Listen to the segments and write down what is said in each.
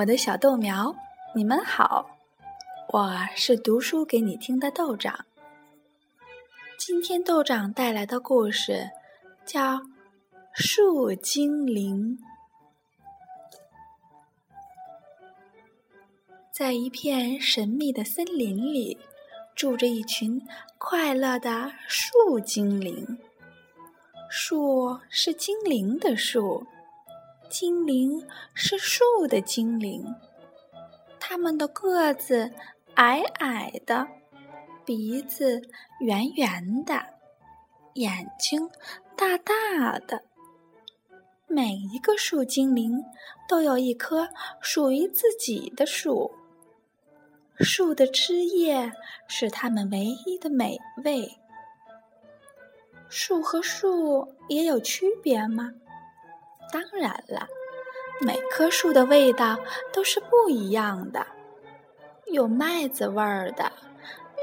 我的小豆苗，你们好，我是读书给你听的豆长。今天豆长带来的故事叫《树精灵》。在一片神秘的森林里，住着一群快乐的树精灵。树是精灵的树。精灵是树的精灵，它们的个子矮矮的，鼻子圆圆的，眼睛大大的。每一个树精灵都有一棵属于自己的树，树的枝叶是它们唯一的美味。树和树也有区别吗？当然了，每棵树的味道都是不一样的，有麦子味儿的，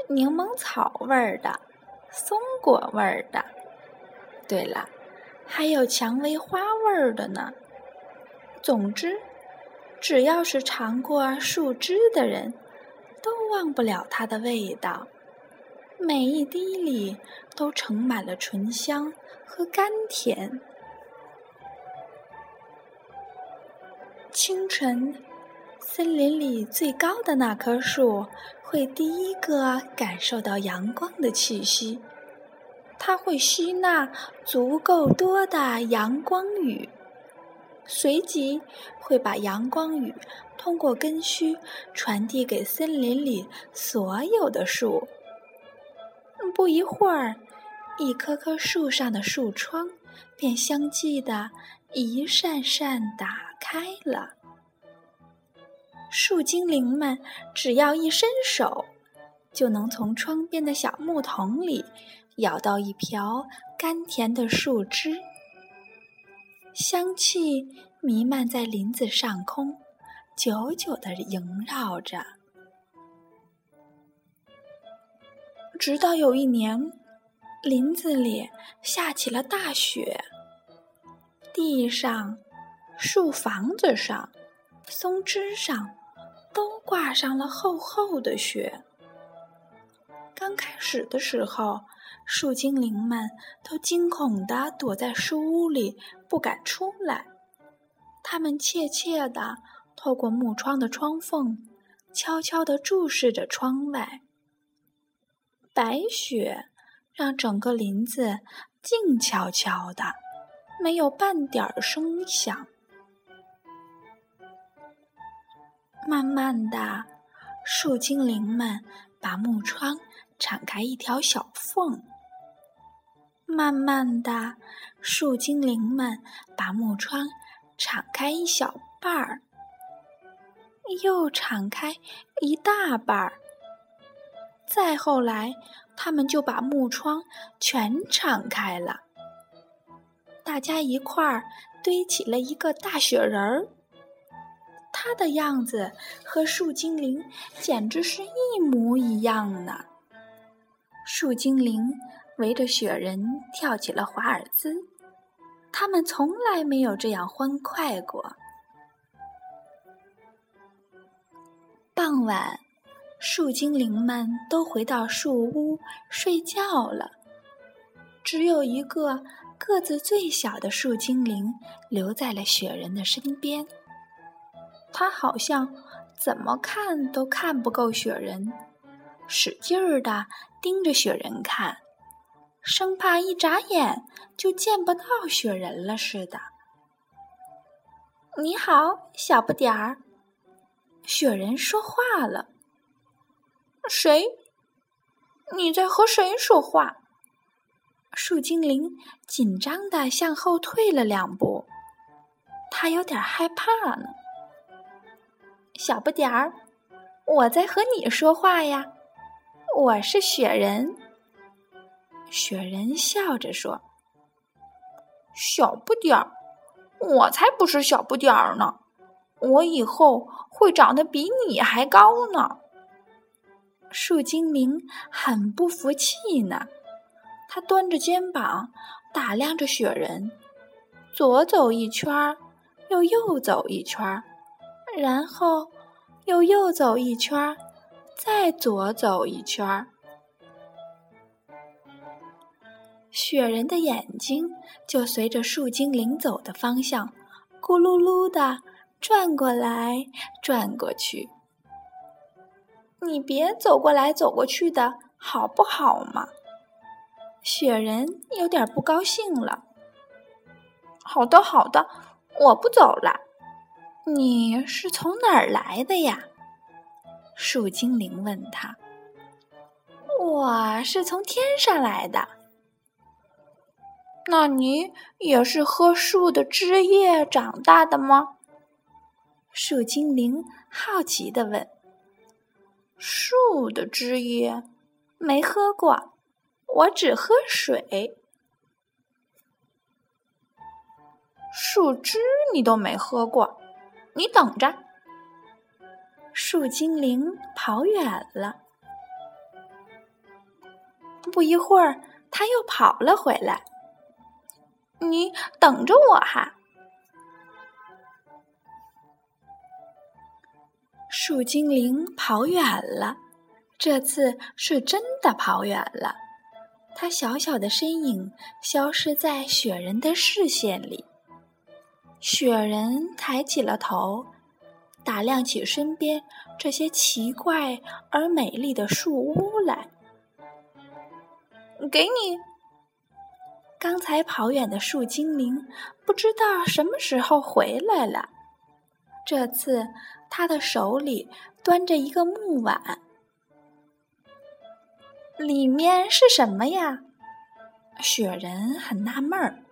柠檬草味儿的，松果味儿的。对了，还有蔷薇花味儿的呢。总之，只要是尝过树枝的人，都忘不了它的味道。每一滴里都盛满了醇香和甘甜。清晨，森林里最高的那棵树会第一个感受到阳光的气息，它会吸纳足够多的阳光雨，随即会把阳光雨通过根须传递给森林里所有的树。不一会儿，一棵棵树上的树窗便相继的一扇扇打。开了，树精灵们只要一伸手，就能从窗边的小木桶里舀到一瓢甘甜的树汁，香气弥漫在林子上空，久久的萦绕着。直到有一年，林子里下起了大雪，地上。树房子上、松枝上都挂上了厚厚的雪。刚开始的时候，树精灵们都惊恐地躲在树屋里，不敢出来。他们怯怯地透过木窗的窗缝，悄悄地注视着窗外。白雪让整个林子静悄悄的，没有半点声响。慢慢的，树精灵们把木窗敞开一条小缝。慢慢的，树精灵们把木窗敞开一小半儿，又敞开一大半儿。再后来，他们就把木窗全敞开了。大家一块儿堆起了一个大雪人儿。他的样子和树精灵简直是一模一样呢。树精灵围着雪人跳起了华尔兹，他们从来没有这样欢快过。傍晚，树精灵们都回到树屋睡觉了，只有一个个子最小的树精灵留在了雪人的身边。他好像怎么看都看不够雪人，使劲儿的盯着雪人看，生怕一眨眼就见不到雪人了似的。你好，小不点儿。雪人说话了。谁？你在和谁说话？树精灵紧张的向后退了两步，他有点害怕呢。小不点儿，我在和你说话呀，我是雪人。雪人笑着说：“小不点儿，我才不是小不点儿呢，我以后会长得比你还高呢。”树精灵很不服气呢，他端着肩膀打量着雪人，左走一圈儿，又右走一圈儿。然后又右走一圈，再左走一圈。雪人的眼睛就随着树精灵走的方向，咕噜噜的转过来转过去。你别走过来走过去的好不好嘛？雪人有点不高兴了。好的，好的，我不走了。你是从哪儿来的呀？树精灵问他。我是从天上来的。那你也是喝树的枝叶长大的吗？树精灵好奇的问。树的汁液没喝过，我只喝水。树枝你都没喝过，你等着。树精灵跑远了，不一会儿，他又跑了回来。你等着我哈。树精灵跑远了，这次是真的跑远了。它小小的身影消失在雪人的视线里。雪人抬起了头，打量起身边这些奇怪而美丽的树屋来。给你。刚才跑远的树精灵不知道什么时候回来了。这次，他的手里端着一个木碗，里面是什么呀？雪人很纳闷儿。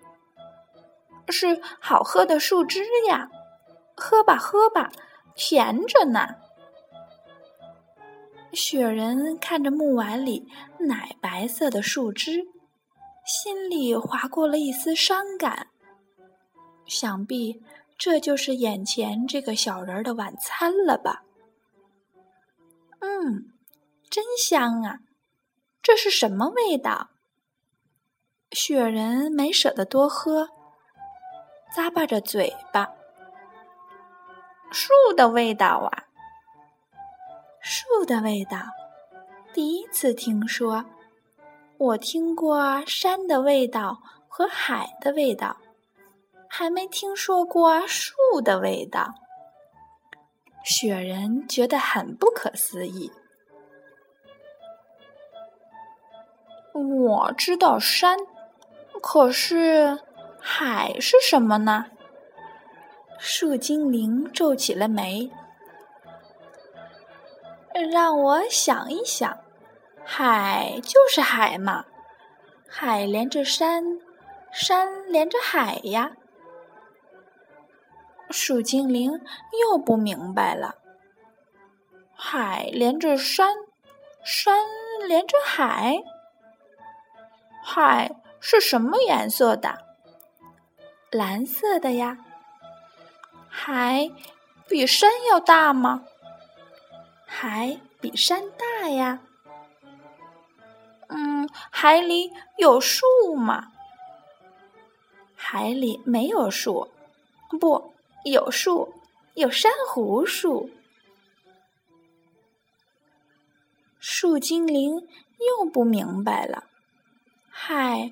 是好喝的树枝呀，喝吧喝吧，甜着呢。雪人看着木碗里奶白色的树枝，心里划过了一丝伤感，想必。这就是眼前这个小人的晚餐了吧？嗯，真香啊！这是什么味道？雪人没舍得多喝，咂巴着嘴巴。树的味道啊！树的味道，第一次听说。我听过山的味道和海的味道。还没听说过树的味道，雪人觉得很不可思议。我知道山，可是海是什么呢？树精灵皱起了眉。让我想一想，海就是海嘛，海连着山，山连着海呀。树精灵又不明白了：海连着山，山连着海，海是什么颜色的？蓝色的呀。海比山要大吗？海比山大呀。嗯，海里有树吗？海里没有树，不。有树，有珊瑚树。树精灵又不明白了，海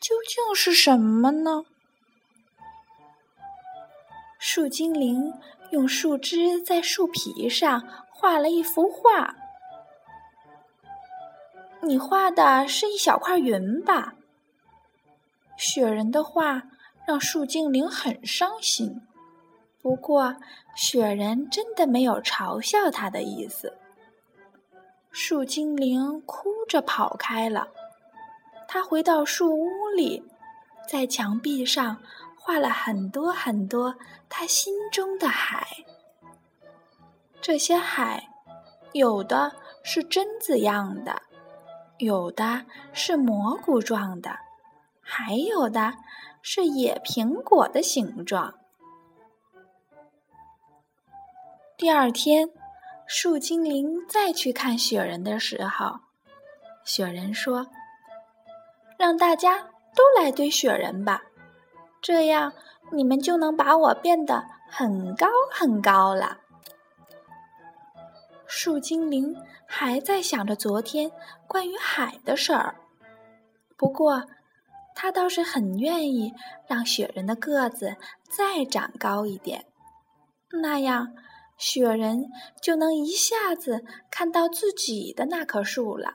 究竟是什么呢？树精灵用树枝在树皮上画了一幅画。你画的是一小块云吧？雪人的画让树精灵很伤心。不过，雪人真的没有嘲笑他的意思。树精灵哭着跑开了。他回到树屋里，在墙壁上画了很多很多他心中的海。这些海，有的是榛子样的，有的是蘑菇状的，还有的是野苹果的形状。第二天，树精灵再去看雪人的时候，雪人说：“让大家都来堆雪人吧，这样你们就能把我变得很高很高了。”树精灵还在想着昨天关于海的事儿。不过，他倒是很愿意让雪人的个子再长高一点，那样雪人就能一下子看到自己的那棵树了。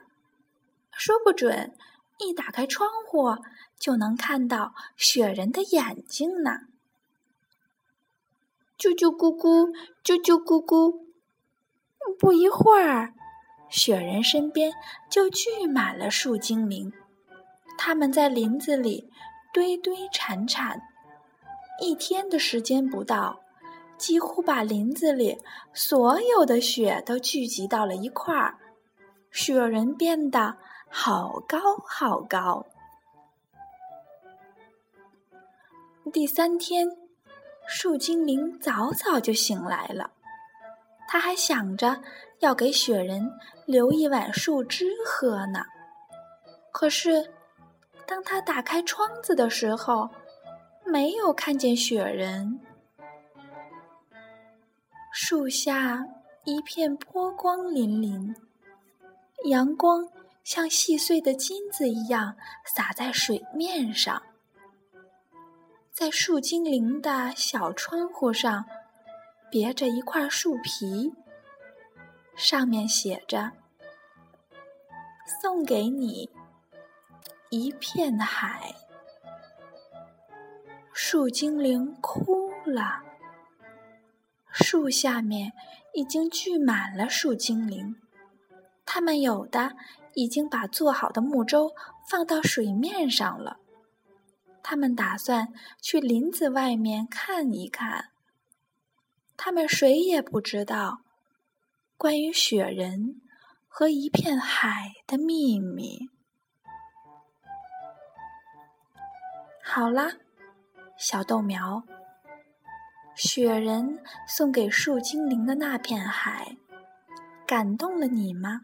说不准，一打开窗户就能看到雪人的眼睛呢。啾啾咕咕，啾啾咕咕。不一会儿，雪人身边就聚满了树精灵。他们在林子里堆堆缠缠，一天的时间不到，几乎把林子里所有的雪都聚集到了一块儿。雪人变得好高好高。第三天，树精灵早早就醒来了。他还想着要给雪人留一碗树汁喝呢，可是当他打开窗子的时候，没有看见雪人。树下一片波光粼粼，阳光像细碎的金子一样洒在水面上，在树精灵的小窗户上。别着一块树皮，上面写着：“送给你一片海。”树精灵哭了。树下面已经聚满了树精灵，他们有的已经把做好的木舟放到水面上了，他们打算去林子外面看一看。他们谁也不知道关于雪人和一片海的秘密。好啦，小豆苗，雪人送给树精灵的那片海，感动了你吗？